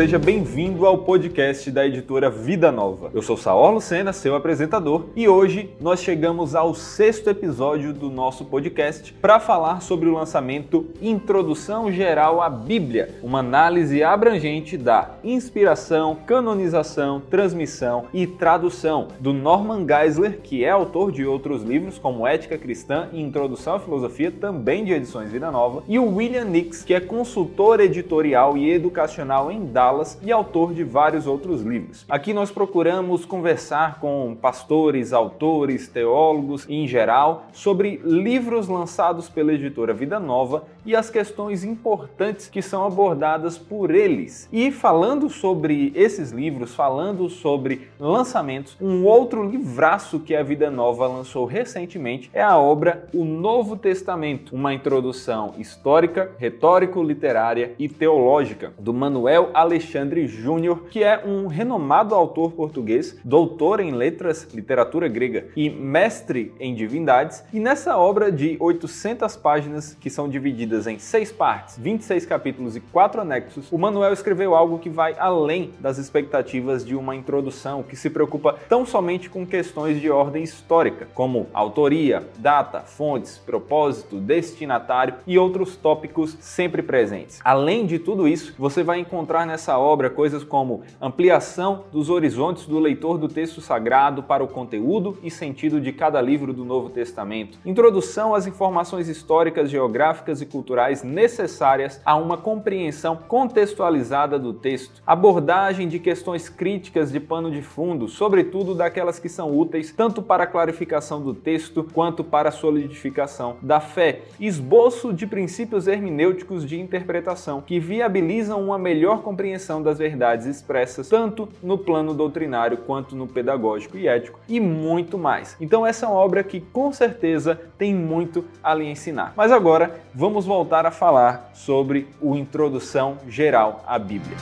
Seja bem-vindo ao podcast da editora Vida Nova. Eu sou Saor Lucena, seu apresentador, e hoje nós chegamos ao sexto episódio do nosso podcast para falar sobre o lançamento Introdução Geral à Bíblia, uma análise abrangente da inspiração, canonização, transmissão e tradução do Norman Geisler, que é autor de outros livros como Ética Cristã e Introdução à Filosofia, também de edições Vida Nova, e o William Nix, que é consultor editorial e educacional em Dallas e autor de vários outros livros. Aqui nós procuramos conversar com pastores, autores, teólogos e, em geral sobre livros lançados pela editora Vida Nova e as questões importantes que são abordadas por eles. E falando sobre esses livros, falando sobre lançamentos, um outro livraço que a Vida Nova lançou recentemente é a obra O Novo Testamento, uma introdução histórica, retórico-literária e teológica do Manuel Alexandre Júnior, que é um renomado autor português, doutor em letras, literatura grega e mestre em divindades. E nessa obra de 800 páginas, que são divididas em seis partes, 26 capítulos e quatro anexos, o Manuel escreveu algo que vai além das expectativas de uma introdução que se preocupa tão somente com questões de ordem histórica, como autoria, data, fontes, propósito, destinatário e outros tópicos sempre presentes. Além de tudo isso, você vai encontrar nessa obra coisas como ampliação dos horizontes do leitor do texto sagrado para o conteúdo e sentido de cada livro do Novo Testamento, introdução às informações históricas, geográficas e culturais necessárias a uma compreensão contextualizada do texto, abordagem de questões críticas de pano de fundo, sobretudo daquelas que são úteis tanto para a clarificação do texto quanto para a solidificação da fé, esboço de princípios hermenêuticos de interpretação que viabilizam uma melhor compreensão das verdades expressas tanto no plano doutrinário quanto no pedagógico e ético e muito mais. Então essa é uma obra que com certeza tem muito a lhe ensinar. Mas agora vamos voltar a falar sobre o introdução geral à Bíblia.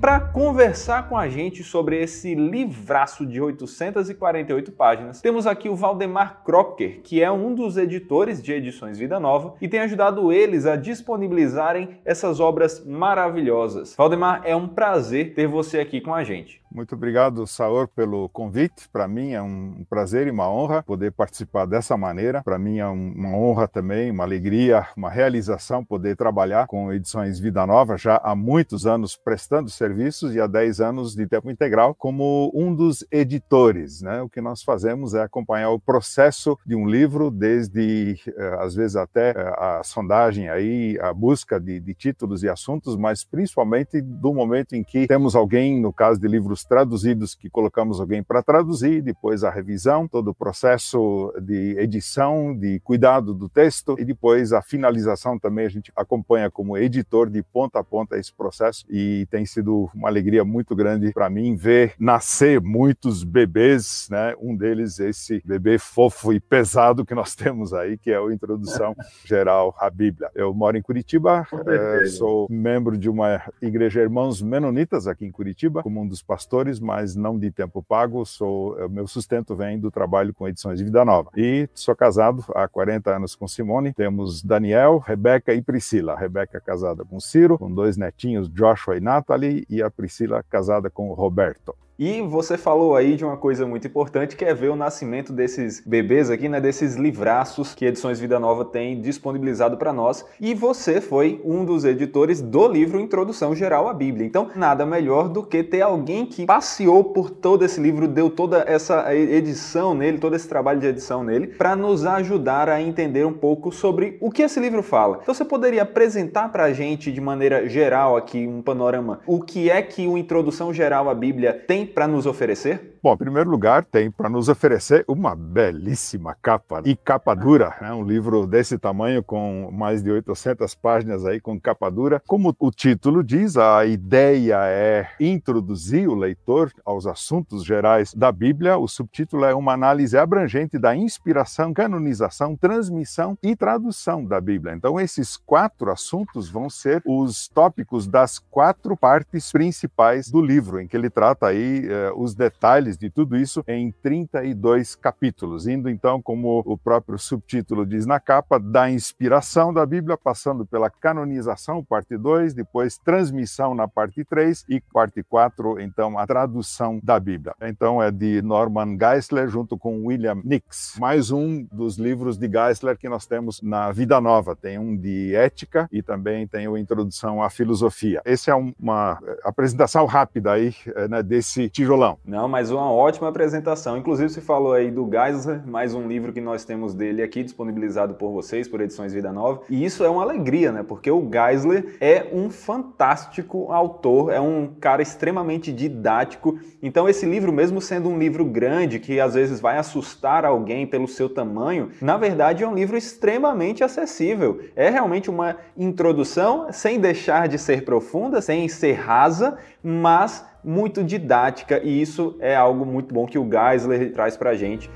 Para conversar com a gente sobre esse livraço de 848 páginas, temos aqui o Valdemar Crocker, que é um dos editores de Edições Vida Nova e tem ajudado eles a disponibilizarem essas obras maravilhosas. Valdemar, é um prazer ter você aqui com a gente. Muito obrigado, Saor, pelo convite. Para mim é um prazer e uma honra poder participar dessa maneira. Para mim é uma honra também, uma alegria, uma realização poder trabalhar com Edições Vida Nova já há muitos anos prestando serviços e há 10 anos de tempo integral como um dos editores. Né? O que nós fazemos é acompanhar o processo de um livro, desde eh, às vezes até eh, a sondagem aí, a busca de, de títulos e assuntos, mas principalmente do momento em que temos alguém, no caso de livros traduzidos, que colocamos alguém para traduzir, depois a revisão, todo o processo de edição, de cuidado do texto e depois a finalização também a gente acompanha como editor de ponta a ponta esse processo e tem sido sido uma alegria muito grande para mim ver nascer muitos bebês, né? Um deles esse bebê fofo e pesado que nós temos aí, que é a introdução geral à Bíblia. Eu moro em Curitiba, é, sou membro de uma igreja Irmãos Menonitas aqui em Curitiba, como um dos pastores, mas não de tempo pago. Sou é, meu sustento vem do trabalho com edições de Vida Nova. E sou casado há 40 anos com Simone. Temos Daniel, Rebeca e Priscila. A Rebeca casada com Ciro, com dois netinhos, Joshua e Natalie, e a Priscila casada com Roberto. E você falou aí de uma coisa muito importante que é ver o nascimento desses bebês aqui, né, desses livraços que Edições Vida Nova tem disponibilizado para nós. E você foi um dos editores do livro Introdução Geral à Bíblia. Então, nada melhor do que ter alguém que passeou por todo esse livro, deu toda essa edição nele, todo esse trabalho de edição nele, para nos ajudar a entender um pouco sobre o que esse livro fala. Então, você poderia apresentar para a gente de maneira geral aqui um panorama o que é que o Introdução Geral à Bíblia tem para nos oferecer? Bom, em primeiro lugar, tem para nos oferecer uma belíssima capa e capa dura, né? um livro desse tamanho com mais de 800 páginas aí com capa dura. Como o título diz, a ideia é introduzir o leitor aos assuntos gerais da Bíblia. O subtítulo é uma análise abrangente da inspiração, canonização, transmissão e tradução da Bíblia. Então, esses quatro assuntos vão ser os tópicos das quatro partes principais do livro, em que ele trata aí aí eh, os detalhes de tudo isso em 32 capítulos, indo então, como o próprio subtítulo diz na capa, da inspiração da Bíblia, passando pela canonização, parte 2, depois transmissão na parte 3 e parte 4, então a tradução da Bíblia. Então é de Norman Geisler junto com William Nix. Mais um dos livros de Geisler que nós temos na Vida Nova. Tem um de ética e também tem o Introdução à Filosofia. Essa é uma eh, apresentação rápida aí eh, né, desse tijolão. Não, mas uma ótima apresentação. Inclusive, você falou aí do Geisler, mais um livro que nós temos dele aqui disponibilizado por vocês, por Edições Vida Nova. E isso é uma alegria, né? Porque o Geisler é um fantástico autor, é um cara extremamente didático. Então, esse livro, mesmo sendo um livro grande, que às vezes vai assustar alguém pelo seu tamanho, na verdade é um livro extremamente acessível. É realmente uma introdução, sem deixar de ser profunda, sem ser rasa, mas muito didática, e isso é algo muito bom que o Geisler traz para a gente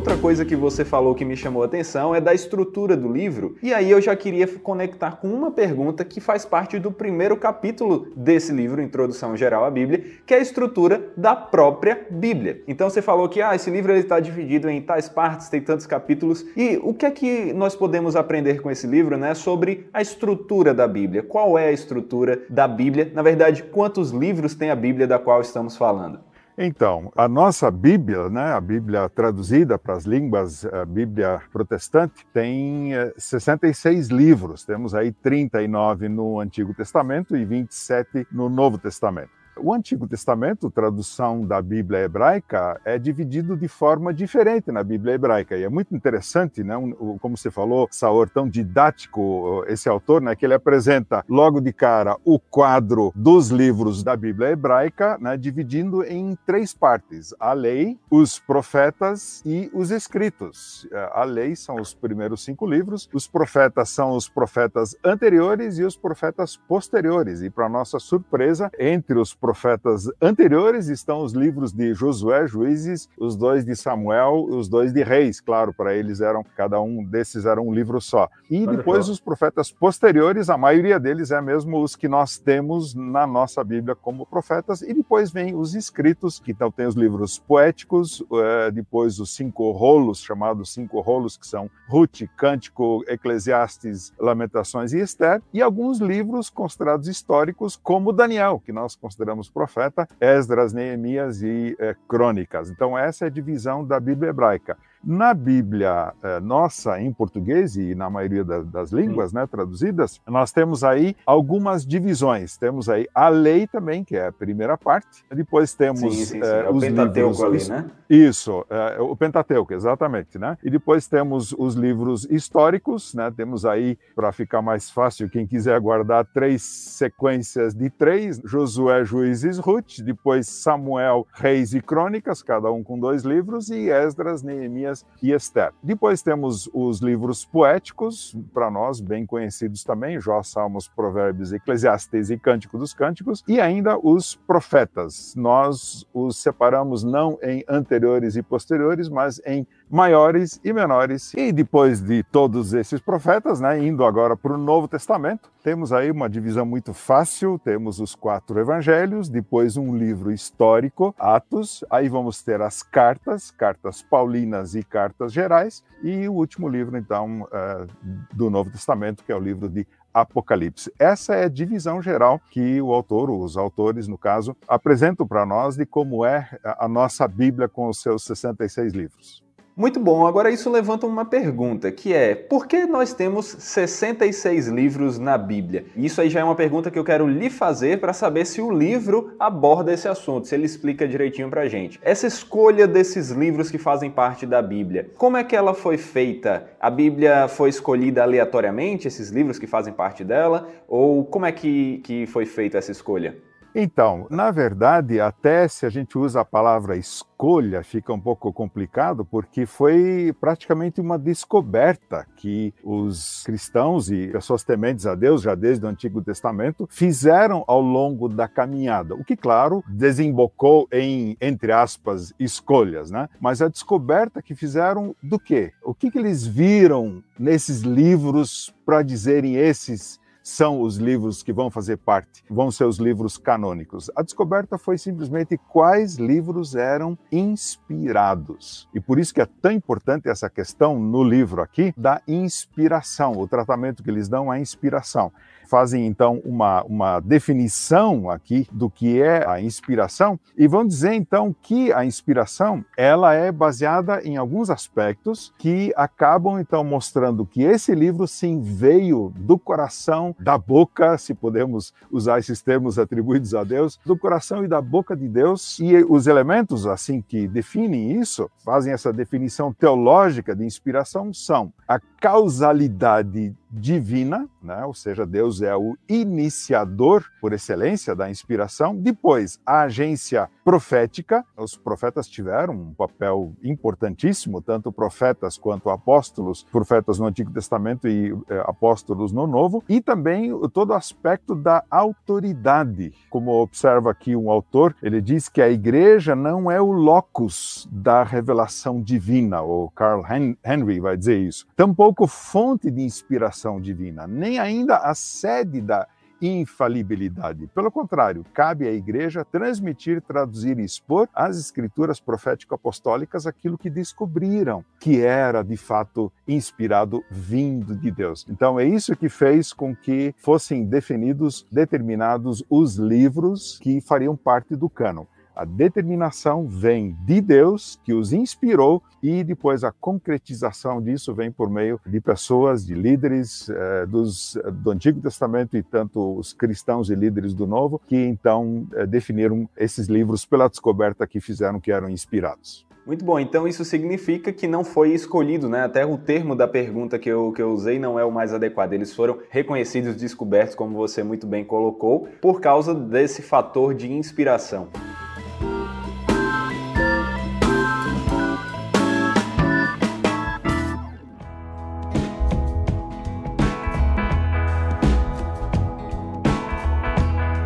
outra coisa que você falou que me chamou a atenção é da estrutura do livro. E aí eu já queria conectar com uma pergunta que faz parte do primeiro capítulo desse livro, Introdução Geral à Bíblia, que é a estrutura da própria Bíblia. Então você falou que ah, esse livro está dividido em tais partes, tem tantos capítulos. E o que é que nós podemos aprender com esse livro, né, sobre a estrutura da Bíblia? Qual é a estrutura da Bíblia? Na verdade, quantos livros tem a Bíblia da qual estamos falando? Então, a nossa Bíblia, né, a Bíblia traduzida para as línguas, a Bíblia protestante, tem 66 eh, livros. Temos aí 39 no Antigo Testamento e 27 no Novo Testamento. O Antigo Testamento, tradução da Bíblia hebraica, é dividido de forma diferente na Bíblia hebraica. E é muito interessante, né? como você falou, Saor, tão didático esse autor, né? que ele apresenta logo de cara o quadro dos livros da Bíblia hebraica, né? dividindo em três partes: a lei, os profetas e os escritos. A lei são os primeiros cinco livros, os profetas são os profetas anteriores e os profetas posteriores. E, para nossa surpresa, entre os profetas anteriores estão os livros de Josué, Juízes, os dois de Samuel, os dois de Reis. Claro, para eles eram cada um desses era um livro só. E depois os profetas posteriores, a maioria deles é mesmo os que nós temos na nossa Bíblia como profetas. E depois vem os escritos, que então tem os livros poéticos, é, depois os cinco rolos, chamados cinco rolos, que são Ruth, Cântico, Eclesiastes, Lamentações e Esther, e alguns livros considerados históricos, como Daniel, que nós consideramos consideramos profeta, Esdras, Neemias e é, Crônicas. Então, essa é a divisão da Bíblia hebraica. Na Bíblia eh, nossa, em português e na maioria da, das línguas né, traduzidas, nós temos aí algumas divisões. Temos aí a lei também, que é a primeira parte. Depois temos sim, sim, sim. Eh, é os livros... ali, né? Isso, é, o Pentateuco, exatamente, né? E depois temos os livros históricos, né? Temos aí, para ficar mais fácil, quem quiser guardar três sequências de três, Josué, Juízes, Ruth, depois Samuel, Reis e Crônicas, cada um com dois livros, e Esdras, Neemias, E Esther. Depois temos os livros poéticos, para nós bem conhecidos também, Jó, Salmos, Provérbios, Eclesiastes e Cântico dos Cânticos, e ainda os profetas. Nós os separamos não em anteriores e posteriores, mas em maiores e menores. E depois de todos esses profetas, né, indo agora para o Novo Testamento, temos aí uma divisão muito fácil, temos os quatro evangelhos, depois um livro histórico, Atos, aí vamos ter as cartas, cartas paulinas e cartas gerais, e o último livro, então, uh, do Novo Testamento, que é o livro de Apocalipse. Essa é a divisão geral que o autor, os autores, no caso, apresentam para nós de como é a nossa Bíblia com os seus 66 livros. Muito bom, agora isso levanta uma pergunta, que é, por que nós temos 66 livros na Bíblia? Isso aí já é uma pergunta que eu quero lhe fazer para saber se o livro aborda esse assunto, se ele explica direitinho pra gente. Essa escolha desses livros que fazem parte da Bíblia, como é que ela foi feita? A Bíblia foi escolhida aleatoriamente, esses livros que fazem parte dela? Ou como é que, que foi feita essa escolha? Então, na verdade, até se a gente usa a palavra escolha, fica um pouco complicado, porque foi praticamente uma descoberta que os cristãos e pessoas tementes a Deus, já desde o Antigo Testamento, fizeram ao longo da caminhada. O que, claro, desembocou em, entre aspas, escolhas, né? Mas a descoberta que fizeram do quê? O que, que eles viram nesses livros para dizerem esses são os livros que vão fazer parte, vão ser os livros canônicos. A descoberta foi simplesmente quais livros eram inspirados. E por isso que é tão importante essa questão no livro aqui da inspiração, o tratamento que eles dão à inspiração fazem então uma, uma definição aqui do que é a inspiração e vão dizer então que a inspiração ela é baseada em alguns aspectos que acabam então mostrando que esse livro sim veio do coração, da boca, se podemos usar esses termos atribuídos a Deus, do coração e da boca de Deus. E os elementos assim que definem isso, fazem essa definição teológica de inspiração são a causalidade divina, né? ou seja, Deus é o iniciador por excelência da inspiração. Depois, a agência profética, os profetas tiveram um papel importantíssimo, tanto profetas quanto apóstolos, profetas no Antigo Testamento e eh, apóstolos no Novo, e também todo o aspecto da autoridade. Como observa aqui um autor, ele diz que a igreja não é o locus da revelação divina, o Carl Henry vai dizer isso, tampouco fonte de inspiração divina, nem ainda a sede da infalibilidade. Pelo contrário, cabe à igreja transmitir, traduzir e expor às escrituras profético-apostólicas aquilo que descobriram que era de fato inspirado vindo de Deus. Então é isso que fez com que fossem definidos, determinados os livros que fariam parte do cânon. A determinação vem de Deus, que os inspirou, e depois a concretização disso vem por meio de pessoas, de líderes eh, dos, do Antigo Testamento e tanto os cristãos e líderes do Novo, que então eh, definiram esses livros pela descoberta que fizeram que eram inspirados. Muito bom, então isso significa que não foi escolhido, né? Até o termo da pergunta que eu, que eu usei não é o mais adequado. Eles foram reconhecidos, descobertos, como você muito bem colocou, por causa desse fator de inspiração.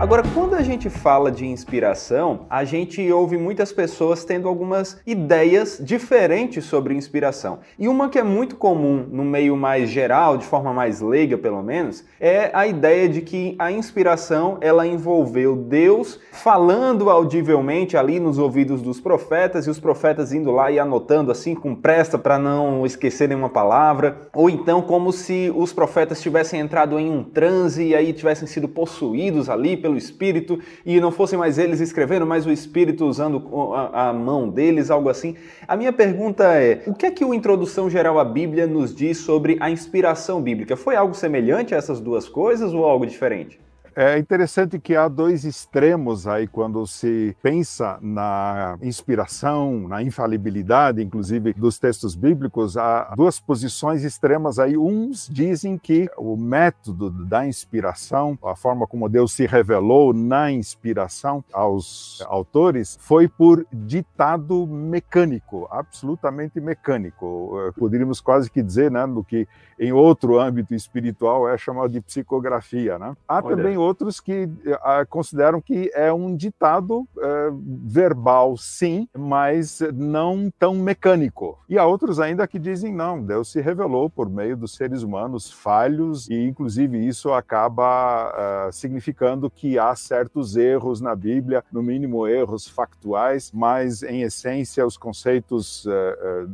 Agora, quando a gente fala de inspiração, a gente ouve muitas pessoas tendo algumas ideias diferentes sobre inspiração. E uma que é muito comum no meio mais geral, de forma mais leiga pelo menos, é a ideia de que a inspiração ela envolveu Deus falando audivelmente ali nos ouvidos dos profetas e os profetas indo lá e anotando assim com pressa para não esquecer nenhuma palavra, ou então como se os profetas tivessem entrado em um transe e aí tivessem sido possuídos ali pelo Espírito e não fossem mais eles escrevendo, mas o Espírito usando a, a mão deles, algo assim. A minha pergunta é: o que é que o Introdução Geral à Bíblia nos diz sobre a inspiração bíblica? Foi algo semelhante a essas duas coisas ou algo diferente? É interessante que há dois extremos aí quando se pensa na inspiração, na infalibilidade, inclusive dos textos bíblicos, há duas posições extremas aí. Uns dizem que o método da inspiração, a forma como Deus se revelou na inspiração aos autores, foi por ditado mecânico, absolutamente mecânico. Eh, poderíamos quase que dizer, né, do que em outro âmbito espiritual é chamado de psicografia, né? Há Olha. também outros que uh, consideram que é um ditado uh, verbal, sim, mas não tão mecânico. E há outros ainda que dizem não, Deus se revelou por meio dos seres humanos falhos e, inclusive, isso acaba uh, significando que há certos erros na Bíblia, no mínimo erros factuais, mas em essência os conceitos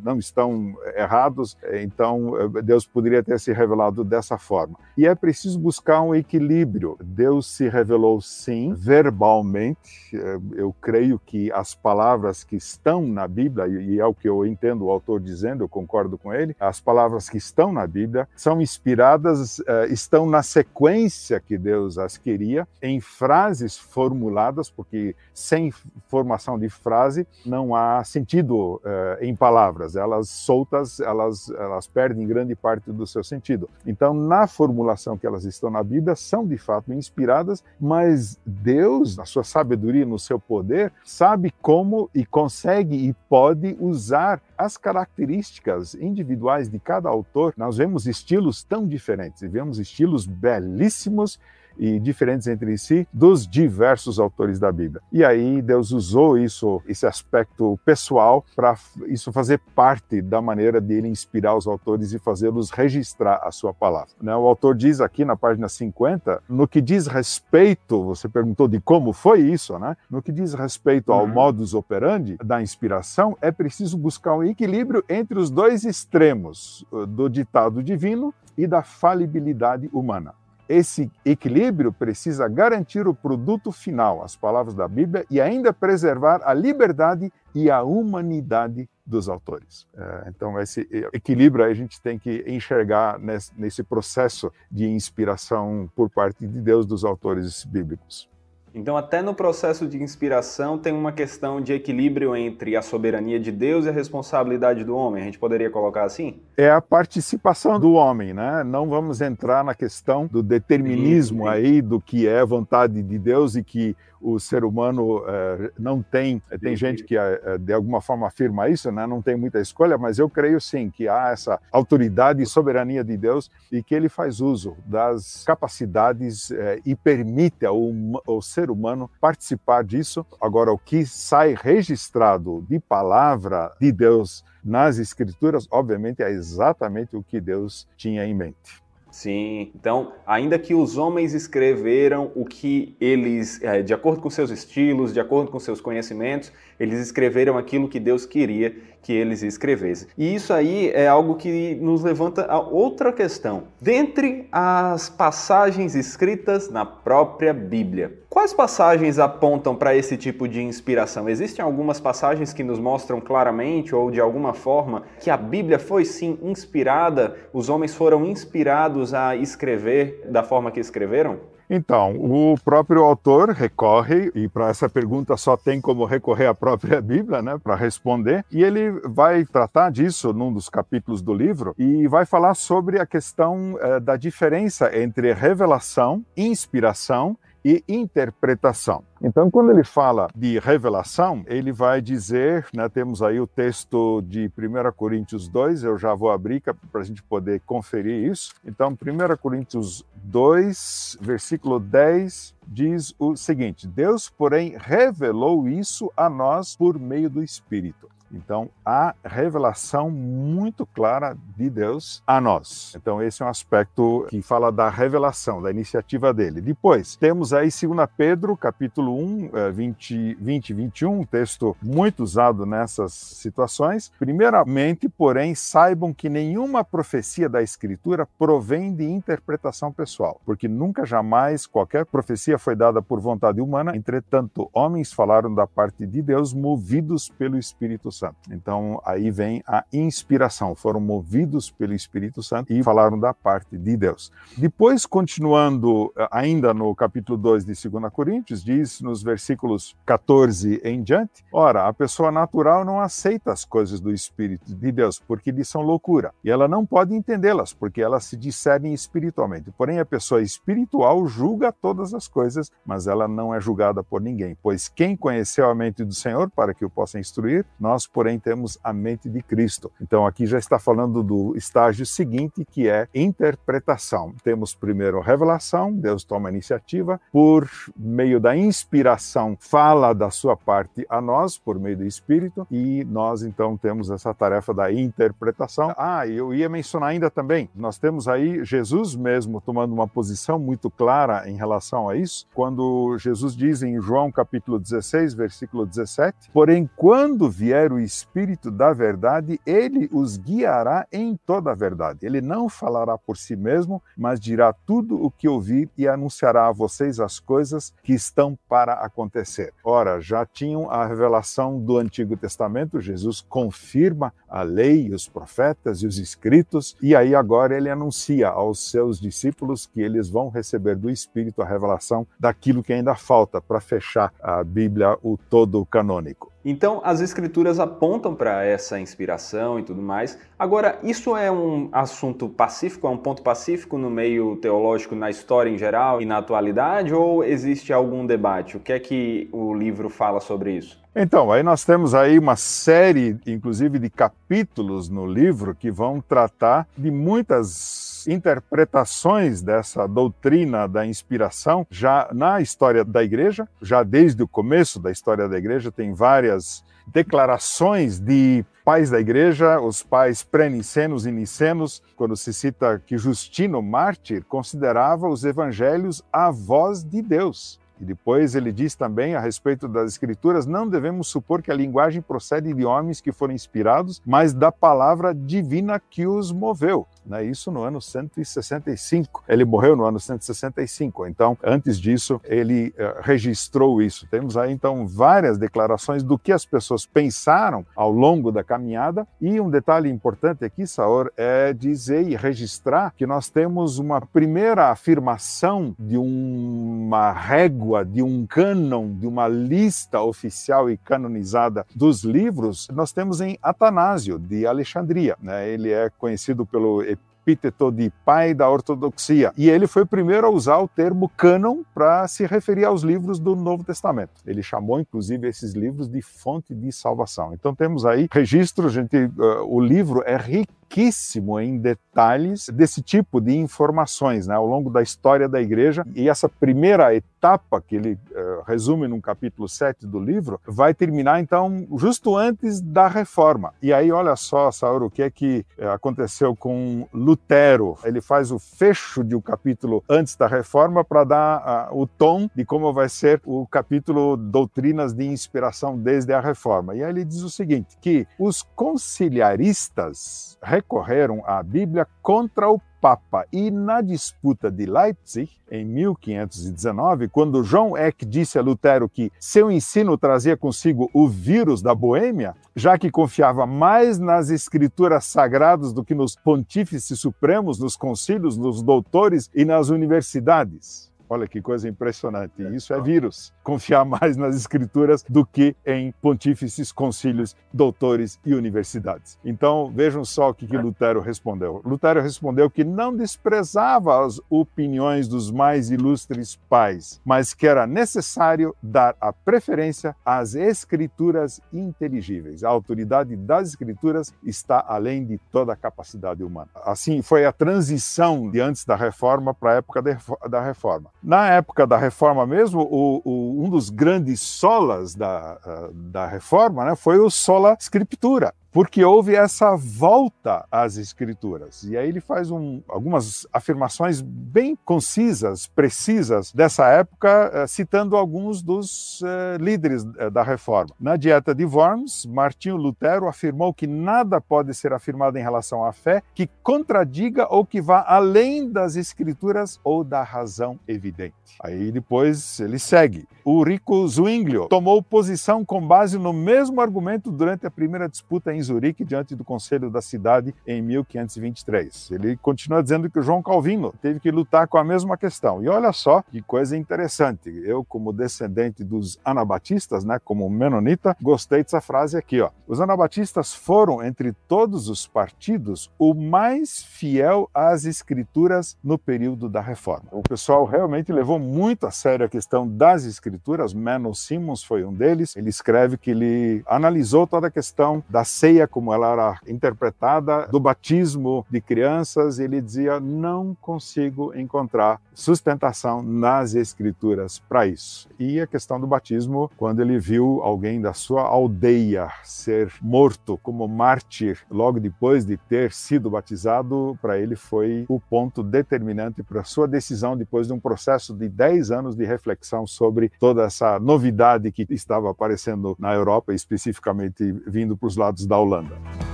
não estão errados. Então Deus poderia ter se revelado dessa forma. E é preciso buscar um equilíbrio. Deus se revelou sim, verbalmente. Eh, eu creio que as palavras que estão na Bíblia, e é o que eu entendo o autor dizendo, eu concordo com ele, as palavras que estão na Bíblia são inspiradas, eh, estão na sequência que Deus as queria, em frases formuladas, porque sem formação de frase não há sentido eh, em palavras. Elas soltas, elas, elas perdem grande parte do seu sentido. Então, na formulação que elas estão na Bíblia, são de fato inspiradas inspiradas, mas Deus, na sua sabedoria, no seu poder, sabe como e consegue e pode usar as características individuais de cada autor. Nós vemos estilos tão diferentes, e vemos estilos belíssimos e diferentes entre si dos diversos autores da Bíblia. E aí Deus usou isso, esse aspecto pessoal, para isso fazer parte da maneira dele inspirar os autores e fazê-los registrar a sua palavra. Né? O autor diz aqui na página 50, no que diz respeito, você perguntou de como foi isso, né? No que diz respeito ao uhum. modus operandi da inspiração, é preciso buscar um equilíbrio entre os dois extremos uh, do ditado divino e da falibilidade humana. Esse equilíbrio precisa garantir o produto final, as palavras da Bíblia, e ainda preservar a liberdade e a humanidade dos autores. É, então, esse equilíbrio a gente tem que enxergar nesse processo de inspiração por parte de Deus dos autores bíblicos. Então, até no processo de inspiração, tem uma questão de equilíbrio entre a soberania de Deus e a responsabilidade do homem. A gente poderia colocar assim? É a participação do homem, né? Não vamos entrar na questão do determinismo sim, sim. aí, do que é vontade de Deus e que o ser humano é, não tem. Tem gente que é, de alguma forma afirma isso, né? não tem muita escolha, mas eu creio sim que há essa autoridade e soberania de Deus e que ele faz uso das capacidades é, e permite ao, ao ser humano participar disso. Agora, o que sai registrado de palavra de Deus nas Escrituras, obviamente, é exatamente o que Deus tinha em mente. Sim, então, ainda que os homens escreveram o que eles, é, de acordo com seus estilos, de acordo com seus conhecimentos, eles escreveram aquilo que Deus queria que eles escrevessem. E isso aí é algo que nos levanta a outra questão. Dentre as passagens escritas na própria Bíblia, quais passagens apontam para esse tipo de inspiração? Existem algumas passagens que nos mostram claramente ou de alguma forma que a Bíblia foi sim inspirada, os homens foram inspirados a escrever da forma que escreveram? Então, o próprio autor recorre, e para essa pergunta só tem como recorrer à própria Bíblia, né, para responder, e ele vai tratar disso num dos capítulos do livro e vai falar sobre a questão eh, da diferença entre revelação, inspiração e interpretação. Então, quando ele fala de revelação, ele vai dizer, né, temos aí o texto de 1 Coríntios 2, eu já vou abrir para a gente poder conferir isso. Então, 1 Coríntios 2, versículo 10, diz o seguinte: Deus, porém, revelou isso a nós por meio do Espírito. Então, há revelação muito clara de Deus a nós. Então, esse é um aspecto que fala da revelação, da iniciativa dele. Depois, temos aí 2 Pedro, capítulo 1, 20, 20 e 21, um texto muito usado nessas situações. Primeiramente, porém, saibam que nenhuma profecia da Escritura provém de interpretação pessoal, porque nunca jamais qualquer profecia foi dada por vontade humana, entretanto, homens falaram da parte de Deus movidos pelo Espírito Santo. Então aí vem a inspiração, foram movidos pelo Espírito Santo e falaram da parte de Deus. Depois, continuando eh, ainda no capítulo 2 de 2 Coríntios, diz nos versículos 14 em diante: Ora, a pessoa natural não aceita as coisas do Espírito de Deus, porque lhe são loucura, e ela não pode entendê-las, porque elas se discernem espiritualmente. Porém, a pessoa espiritual julga todas as coisas, mas ela não é julgada por ninguém, pois quem conheceu a mente do Senhor para que o possa instruir, nós porém temos a mente de Cristo. Então aqui já está falando do estágio seguinte, que é interpretação. Temos primeiro revelação, Deus toma a iniciativa, por meio da inspiração, fala da sua parte a nós, por meio do Espírito, e nós então temos essa tarefa da interpretação. Ah, eu ia mencionar ainda também, nós temos aí Jesus mesmo tomando uma posição muito clara em relação a isso, quando Jesus diz em João capítulo 16, versículo 17: Porém, quando vier o Espírito da verdade, ele os guiará em toda a verdade. Ele não falará por si mesmo, mas dirá tudo o que ouvir e anunciará a vocês as coisas que estão para acontecer. Ora, já tinham a revelação do Antigo Testamento, Jesus confirma a lei, os profetas e os escritos, e aí agora ele anuncia aos seus discípulos que eles vão receber do Espírito a revelação daquilo que ainda falta para fechar a Bíblia, o todo canônico. Então, as escrituras apontam para essa inspiração e tudo mais. Agora, isso é um assunto pacífico, é um ponto pacífico no meio teológico, na história em geral e na atualidade, ou existe algum debate? O que é que o livro fala sobre isso? Então, aí nós temos aí uma série, inclusive, de capítulos no livro que vão tratar de muitas interpretações dessa doutrina da inspiração já na história da igreja, já desde o começo da história da igreja tem várias declarações de pais da igreja, os pais pré-nicenos e nicenos, quando se cita que Justino, mártir, considerava os evangelhos a voz de Deus. E depois ele diz também a respeito das escrituras: não devemos supor que a linguagem procede de homens que foram inspirados, mas da palavra divina que os moveu. Né? Isso no ano 165. Ele morreu no ano 165. Então, antes disso, ele uh, registrou isso. Temos aí então várias declarações do que as pessoas pensaram ao longo da caminhada. E um detalhe importante aqui, Saor, é dizer e registrar que nós temos uma primeira afirmação de uma régua de um cânon, de uma lista oficial e canonizada dos livros, nós temos em Atanásio, de Alexandria. Né? Ele é conhecido pelo epíteto de pai da ortodoxia. E ele foi o primeiro a usar o termo cânon para se referir aos livros do Novo Testamento. Ele chamou, inclusive, esses livros de fonte de salvação. Então temos aí registro, gente, uh, o livro é rico riquíssimo em detalhes desse tipo de informações né, ao longo da história da igreja. E essa primeira etapa, que ele uh, resume no capítulo 7 do livro, vai terminar então justo antes da reforma. E aí, olha só, Sauro, o que é que uh, aconteceu com Lutero? Ele faz o fecho de um capítulo antes da reforma para dar uh, o tom de como vai ser o capítulo Doutrinas de Inspiração desde a reforma. E aí ele diz o seguinte: que os conciliaristas recorreram à Bíblia contra o Papa. E na disputa de Leipzig, em 1519, quando João Eck disse a Lutero que seu ensino trazia consigo o vírus da Boêmia, já que confiava mais nas escrituras sagradas do que nos pontífices supremos, nos concílios, nos doutores e nas universidades. Olha que coisa impressionante. Isso é vírus. Confiar mais nas escrituras do que em pontífices, concílios, doutores e universidades. Então, vejam só o que, que Lutero respondeu. Lutero respondeu que não desprezava as opiniões dos mais ilustres pais, mas que era necessário dar a preferência às escrituras inteligíveis. A autoridade das escrituras está além de toda a capacidade humana. Assim, foi a transição de antes da reforma para a época da reforma. Na época da reforma mesmo, o, o, um dos grandes solas da, da reforma né, foi o sola scriptura, porque houve essa volta às escrituras. E aí ele faz um, algumas afirmações bem concisas, precisas dessa época, eh, citando alguns dos eh, líderes eh, da reforma. Na Dieta de Worms, Martinho Lutero afirmou que nada pode ser afirmado em relação à fé que contradiga ou que vá além das escrituras ou da razão evidente. Aí depois ele segue. O Rico Zwinglio tomou posição com base no mesmo argumento durante a primeira disputa em em Zurique diante do Conselho da cidade em 1523. Ele continua dizendo que João Calvino teve que lutar com a mesma questão. E olha só que coisa interessante. Eu, como descendente dos anabatistas, né, como menonita, gostei dessa frase aqui. Ó. Os anabatistas foram, entre todos os partidos, o mais fiel às escrituras no período da reforma. O pessoal realmente levou muito a sério a questão das escrituras. Menos Simmons foi um deles. Ele escreve que ele analisou toda a questão da ceia ceia, como ela era interpretada, do batismo de crianças, ele dizia: não consigo encontrar sustentação nas escrituras para isso. E a questão do batismo, quando ele viu alguém da sua aldeia ser morto como mártir logo depois de ter sido batizado, para ele foi o ponto determinante para sua decisão depois de um processo de 10 anos de reflexão sobre toda essa novidade que estava aparecendo na Europa, especificamente vindo para os lados da Holanda.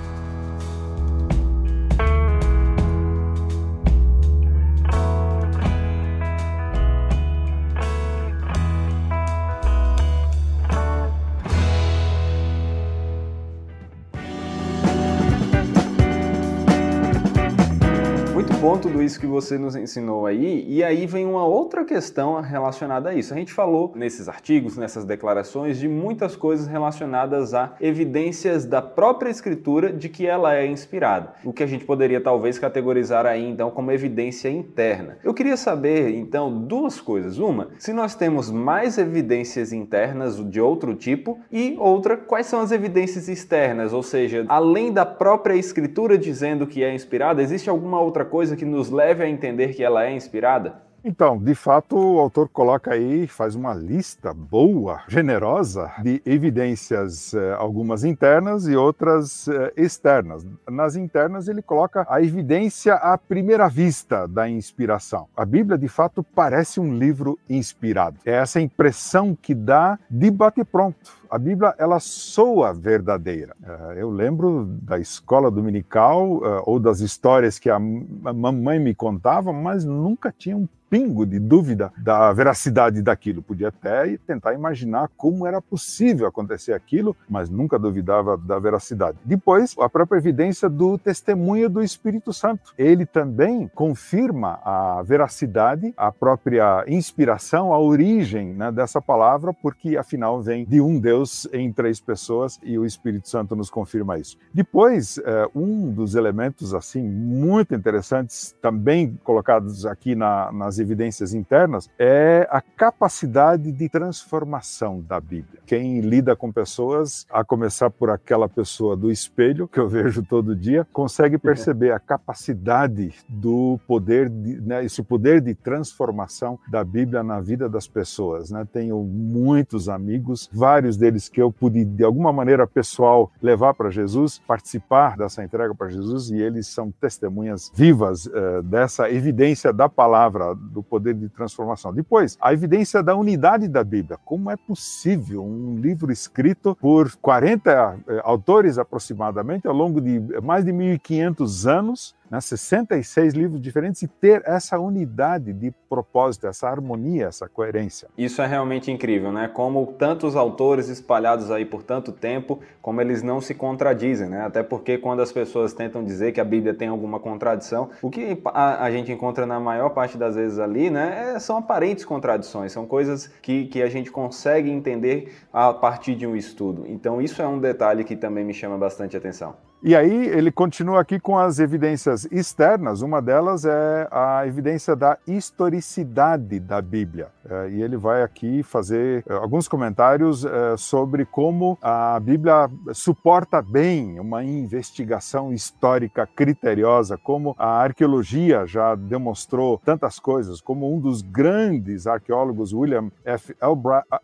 Bom tudo isso que você nos ensinou aí, e aí vem uma outra questão relacionada a isso. A gente falou nesses artigos, nessas declarações, de muitas coisas relacionadas a evidências da própria escritura de que ela é inspirada. O que a gente poderia talvez categorizar aí então como evidência interna. Eu queria saber então duas coisas. Uma, se nós temos mais evidências internas de outro tipo, e outra, quais são as evidências externas, ou seja, além da própria escritura dizendo que é inspirada, existe alguma outra coisa que nos leve a entender que ela é inspirada? Então, de fato, o autor coloca aí, faz uma lista boa, generosa, de evidências, eh, algumas internas e outras eh, externas. Nas internas, ele coloca a evidência à primeira vista da inspiração. A Bíblia, de fato, parece um livro inspirado. É essa impressão que dá de bate-pronto a Bíblia ela soa verdadeira. Eh, eu lembro da escola dominical ou das histórias que a mamãe me contava, mas nunca tinha um pingo de dúvida da veracidade daquilo. Podia até tentar imaginar como era possível acontecer aquilo, mas nunca duvidava da veracidade. Depois, a própria evidência do testemunho do Espírito Santo. Ele também confirma a veracidade, a própria inspiração, a origem né, dessa palavra, porque afinal vem de um Deus em três pessoas e o Espírito Santo nos confirma isso. Depois, eh, um dos elementos assim muito interessantes, também colocados aqui na, nas as evidências internas, é a capacidade de transformação da Bíblia. Quem lida com pessoas, a começar por aquela pessoa do espelho, que eu vejo todo dia, consegue perceber a capacidade do poder, de, né, esse poder de transformação da Bíblia na vida das pessoas. Né? Tenho muitos amigos, vários deles que eu pude, de alguma maneira pessoal, levar para Jesus, participar dessa entrega para Jesus, e eles são testemunhas vivas uh, dessa evidência da palavra, do poder de transformação. Depois, a evidência da unidade da Bíblia. Como é possível um livro escrito por 40 eh, autores aproximadamente, ao longo de mais de 1.500 anos, né, 66 livros diferentes e ter essa unidade de propósito, essa harmonia, essa coerência. Isso é realmente incrível, né? Como tantos autores espalhados aí por tanto tempo, como eles não se contradizem, né? Até porque quando as pessoas tentam dizer que a Bíblia tem alguma contradição, o que a, a gente encontra na maior parte das vezes ali, né, é, são aparentes contradições, são coisas que, que a gente consegue entender a partir de um estudo. Então isso é um detalhe que também me chama bastante atenção. E aí ele continua aqui com as evidências externas. Uma delas é a evidência da historicidade da Bíblia. É, e ele vai aqui fazer é, alguns comentários é, sobre como a Bíblia suporta bem uma investigação histórica criteriosa, como a arqueologia já demonstrou tantas coisas, como um dos grandes arqueólogos, William F.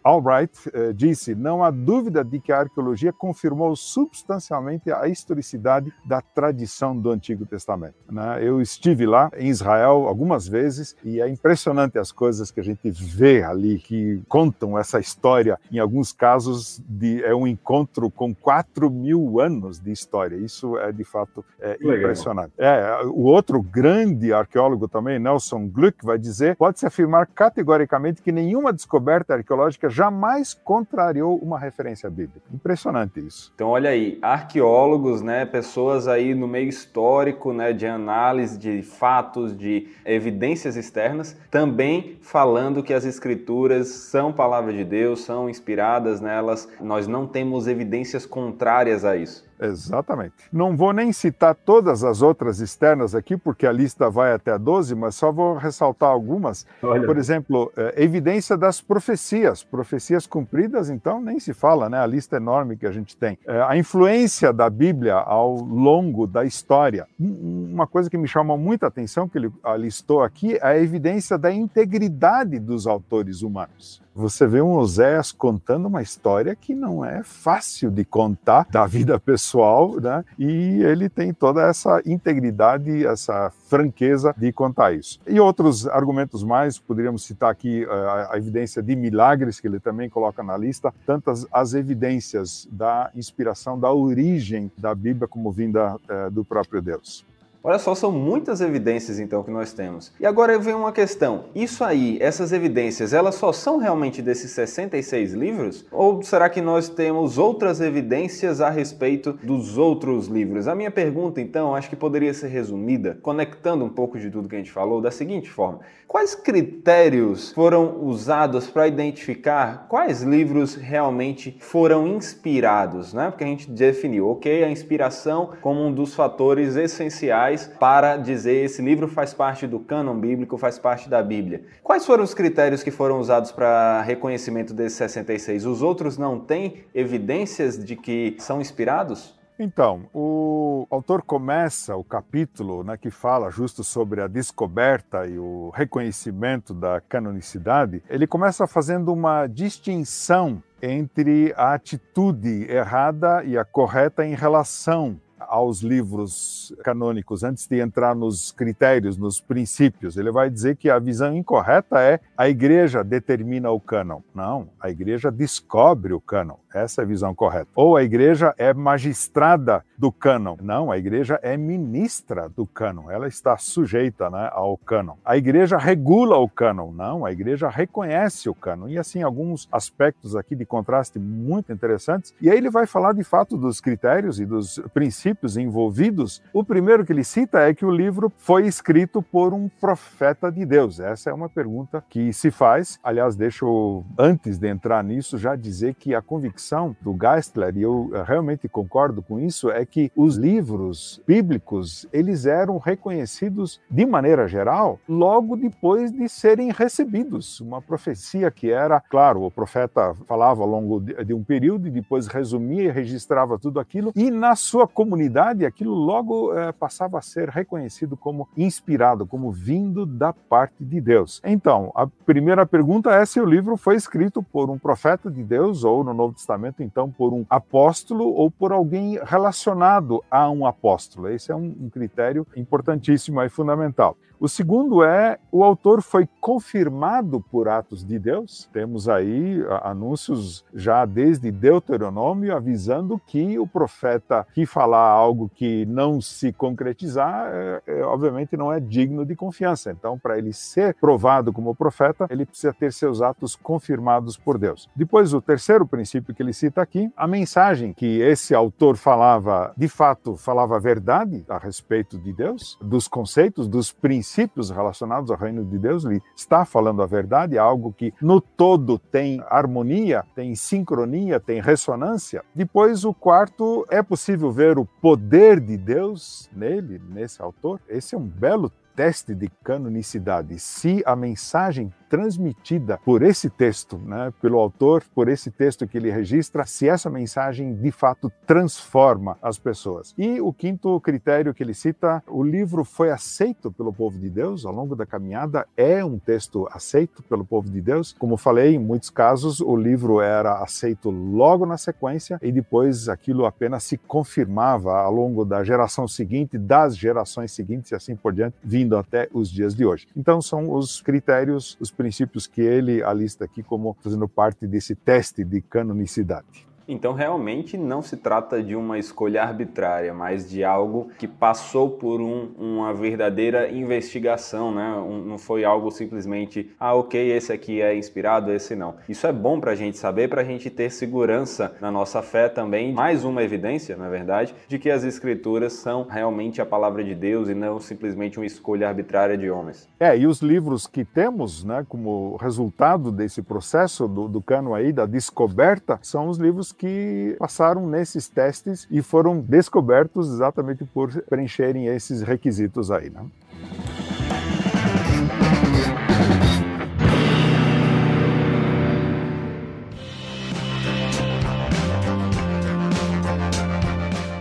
Albright, disse: não há dúvida de que a arqueologia confirmou substancialmente a historicidade da tradição do Antigo Testamento. Né? Eu estive lá em Israel algumas vezes e é impressionante as coisas que a gente vê ali que contam essa história. Em alguns casos de, é um encontro com 4 mil anos de história. Isso é de fato é, impressionante. É, o outro grande arqueólogo também, Nelson Gluck, vai dizer: pode-se afirmar categoricamente que nenhuma descoberta arqueológica jamais contrariou uma referência bíblica. Impressionante isso. Então, olha aí, arqueólogos, né? Né, pessoas aí no meio histórico, né, de análise de fatos, de evidências externas, também falando que as escrituras são palavra de Deus, são inspiradas nelas, nós não temos evidências contrárias a isso. Exatamente. Não vou nem citar todas as outras externas aqui, porque a lista vai até 12, mas só vou ressaltar algumas. Olha. Por exemplo, é, evidência das profecias. Profecias cumpridas, então, nem se fala, né? A lista enorme que a gente tem. É, a influência da Bíblia ao longo da história. Uma coisa que me chama muita atenção, que ele listou aqui, é a evidência da integridade dos autores humanos você vê um Oséias contando uma história que não é fácil de contar da vida pessoal, né? E ele tem toda essa integridade, essa franqueza de contar isso. E outros argumentos mais, poderíamos citar aqui eh, a, a evidência de milagres, que ele também coloca na lista, tantas as evidências da inspiração, da origem da Bíblia como vinda uh, do próprio Deus. Olha só, são muitas evidências então que nós temos. E agora vem uma questão: isso aí, essas evidências, elas só são realmente desses 66 livros? Ou será que nós temos outras evidências a respeito dos outros livros? A minha pergunta então, acho que poderia ser resumida, conectando um pouco de tudo que a gente falou, da seguinte forma: quais critérios foram usados para identificar quais livros realmente foram inspirados, né? Porque a gente definiu, ok, a inspiração como um dos fatores essenciais para dizer esse livro faz parte do cânon bíblico, faz parte da Bíblia. Quais foram os critérios que foram usados para reconhecimento desses 66? Os outros não têm evidências de que são inspirados? Então, o autor começa o capítulo né, que fala justo sobre a descoberta e o reconhecimento da canonicidade. Ele começa fazendo uma distinção entre a atitude errada e a correta em relação aos livros canônicos, antes de entrar nos critérios, nos princípios. Ele vai dizer que a visão incorreta é a igreja determina o cânon. Não, a igreja descobre o cânon. Essa é a visão correta. Ou a igreja é magistrada do cânon. Não, a igreja é ministra do cânon. Ela está sujeita né, ao cânon. A igreja regula o cânon. Não, a igreja reconhece o cânon. E assim, alguns aspectos aqui de contraste muito interessantes. E aí ele vai falar de fato dos critérios e dos princípios envolvidos. O primeiro que ele cita é que o livro foi escrito por um profeta de Deus. Essa é uma pergunta que se faz. Aliás, deixo, antes de entrar nisso, já dizer que a convicção convicção do Geistler, e eu eh, realmente concordo com isso, é que os livros bíblicos, eles eram reconhecidos de maneira geral logo depois de serem recebidos. Uma profecia que era, claro, o profeta falava ao longo de um período e depois resumia e registrava tudo aquilo, e na sua comunidade aquilo logo é, passava a ser reconhecido como inspirado, como vindo da parte de Deus. Então, a primeira pergunta é se o livro foi escrito por um profeta de Deus ou no Novo Testamento então, por um apóstolo ou por alguém relacionado a um apóstolo. Esse é um, um critério importantíssimo e fundamental. O segundo é o autor foi confirmado por atos de Deus. Temos aí anúncios já desde Deuteronômio avisando que o profeta que falar algo que não se concretizar, é, é, obviamente não é digno de confiança. Então, para ele ser provado como profeta, ele precisa ter seus atos confirmados por Deus. Depois, o terceiro princípio que ele cita aqui, a mensagem que esse autor falava, de fato, falava a verdade a respeito de Deus, dos conceitos, dos princípios relacionados ao reino de Deus, ele está falando a verdade, é algo que no todo tem harmonia, tem sincronia, tem ressonância. Depois, o quarto, é possível ver o poder de Deus nele, nesse autor. Esse é um belo teste de canonicidade. Se a mensagem transmitida por esse texto, né, pelo autor, por esse texto que ele registra, se essa mensagem de fato transforma as pessoas. E o quinto critério que ele cita, o livro foi aceito pelo povo de Deus ao longo da caminhada, é um texto aceito pelo povo de Deus. Como falei, em muitos casos o livro era aceito logo na sequência e depois aquilo apenas se confirmava ao longo da geração seguinte, das gerações seguintes e assim por diante, vindo até os dias de hoje. Então são os critérios, os princípios que ele alista aqui como fazendo parte desse teste de canonicidade. Então, realmente não se trata de uma escolha arbitrária, mas de algo que passou por um, uma verdadeira investigação, né? Um, não foi algo simplesmente, ah, ok, esse aqui é inspirado, esse não. Isso é bom para a gente saber, para a gente ter segurança na nossa fé também. Mais uma evidência, na verdade, de que as escrituras são realmente a palavra de Deus e não simplesmente uma escolha arbitrária de homens. É, e os livros que temos, né, como resultado desse processo do, do cano aí, da descoberta, são os livros que passaram nesses testes e foram descobertos exatamente por preencherem esses requisitos aí. Né?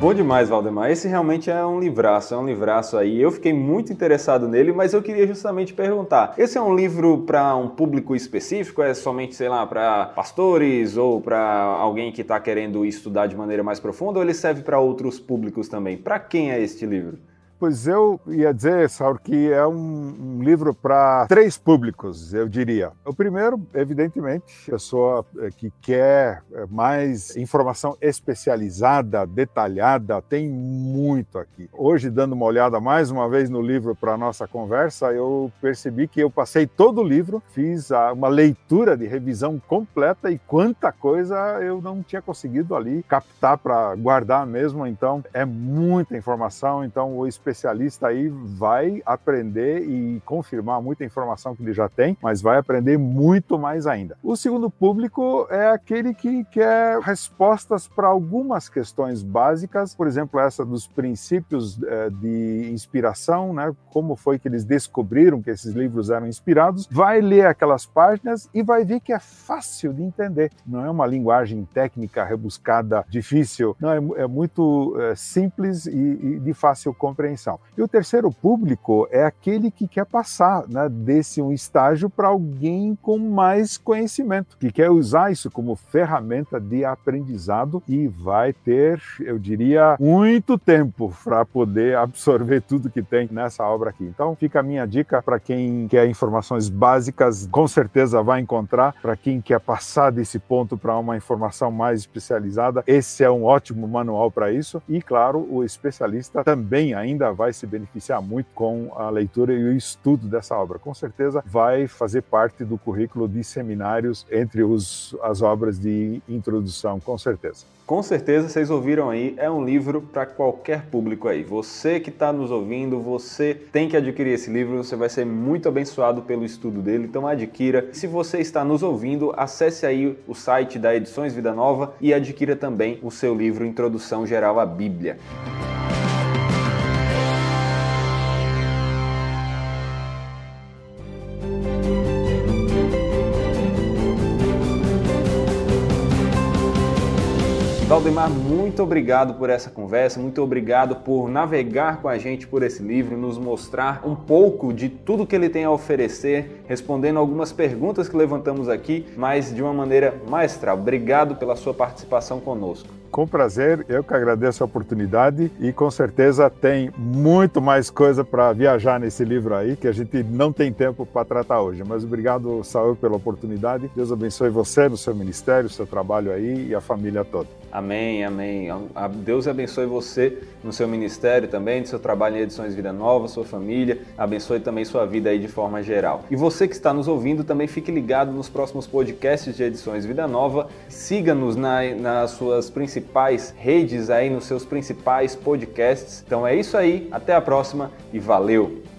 Bom demais, Valdemar. Esse realmente é um livraço, é um livraço aí. Eu fiquei muito interessado nele, mas eu queria justamente perguntar: esse é um livro para um público específico? É somente, sei lá, para pastores ou para alguém que está querendo estudar de maneira mais profunda? Ou ele serve para outros públicos também? Para quem é este livro? Pois eu ia dizer, Saur, que é um, um livro para três públicos, eu diria. O primeiro, evidentemente, pessoa eh, que quer eh, mais informação especializada, detalhada, tem muito aqui. Hoje, dando uma olhada mais uma vez no livro para nossa conversa, eu percebi que eu passei todo o livro, fiz uma leitura de revisão completa e quanta coisa eu não tinha conseguido ali captar para guardar mesmo. Então, é muita informação. Então, o especialista aí vai aprender e confirmar muita informação que ele já tem, mas vai aprender muito mais ainda. O segundo público é aquele que quer respostas para algumas questões básicas, por exemplo, essa dos princípios eh, de inspiração, né? Como foi que eles descobriram que esses livros eram inspirados? Vai ler aquelas páginas e vai ver que é fácil de entender. Não é uma linguagem técnica rebuscada, difícil. Não é, é muito é, simples e, e, de fácil compreensão. E o terceiro público é aquele que quer passar né, desse um estágio para alguém com mais conhecimento, que quer usar isso como ferramenta de aprendizado e vai ter, eu diria, muito tempo para poder absorver tudo que tem nessa obra aqui. Então, fica a minha dica para quem quer informações básicas, com certeza vai encontrar. Para quem quer passar desse ponto para uma informação mais especializada, esse é um ótimo manual para isso. E, claro, o especialista também ainda vai se beneficiar muito com a leitura e o estudo dessa obra. Com certeza vai fazer parte do currículo de seminários entre os, as obras de introdução, com certeza. Com certeza vocês ouviram aí, é um livro para qualquer público aí. Você que está nos ouvindo, você tem que adquirir esse livro, você vai ser muito abençoado pelo estudo dele, então adquira. Se você está nos ouvindo, acesse aí o site da Edições Vida Nova e adquira também o seu livro Introdução Geral à Bíblia. Valdemar, muito obrigado por essa conversa, muito obrigado por navegar com a gente por esse livro, nos mostrar um pouco de tudo que ele tem a oferecer, respondendo algumas perguntas que levantamos aqui, mas de uma maneira maestral. Obrigado pela sua participação conosco. Com prazer, eu que agradeço a oportunidade e com certeza tem muito mais coisa para viajar nesse livro aí que a gente não tem tempo para tratar hoje. Mas obrigado, Saúl, pela oportunidade. Deus abençoe você no seu ministério, seu trabalho aí e a família toda. Amém, amém. Deus abençoe você no seu ministério também, no seu trabalho em Edições Vida Nova, sua família. Abençoe também sua vida aí de forma geral. E você que está nos ouvindo também fique ligado nos próximos podcasts de Edições Vida Nova. Siga-nos na, nas suas principais redes aí, nos seus principais podcasts. Então é isso aí. Até a próxima e valeu!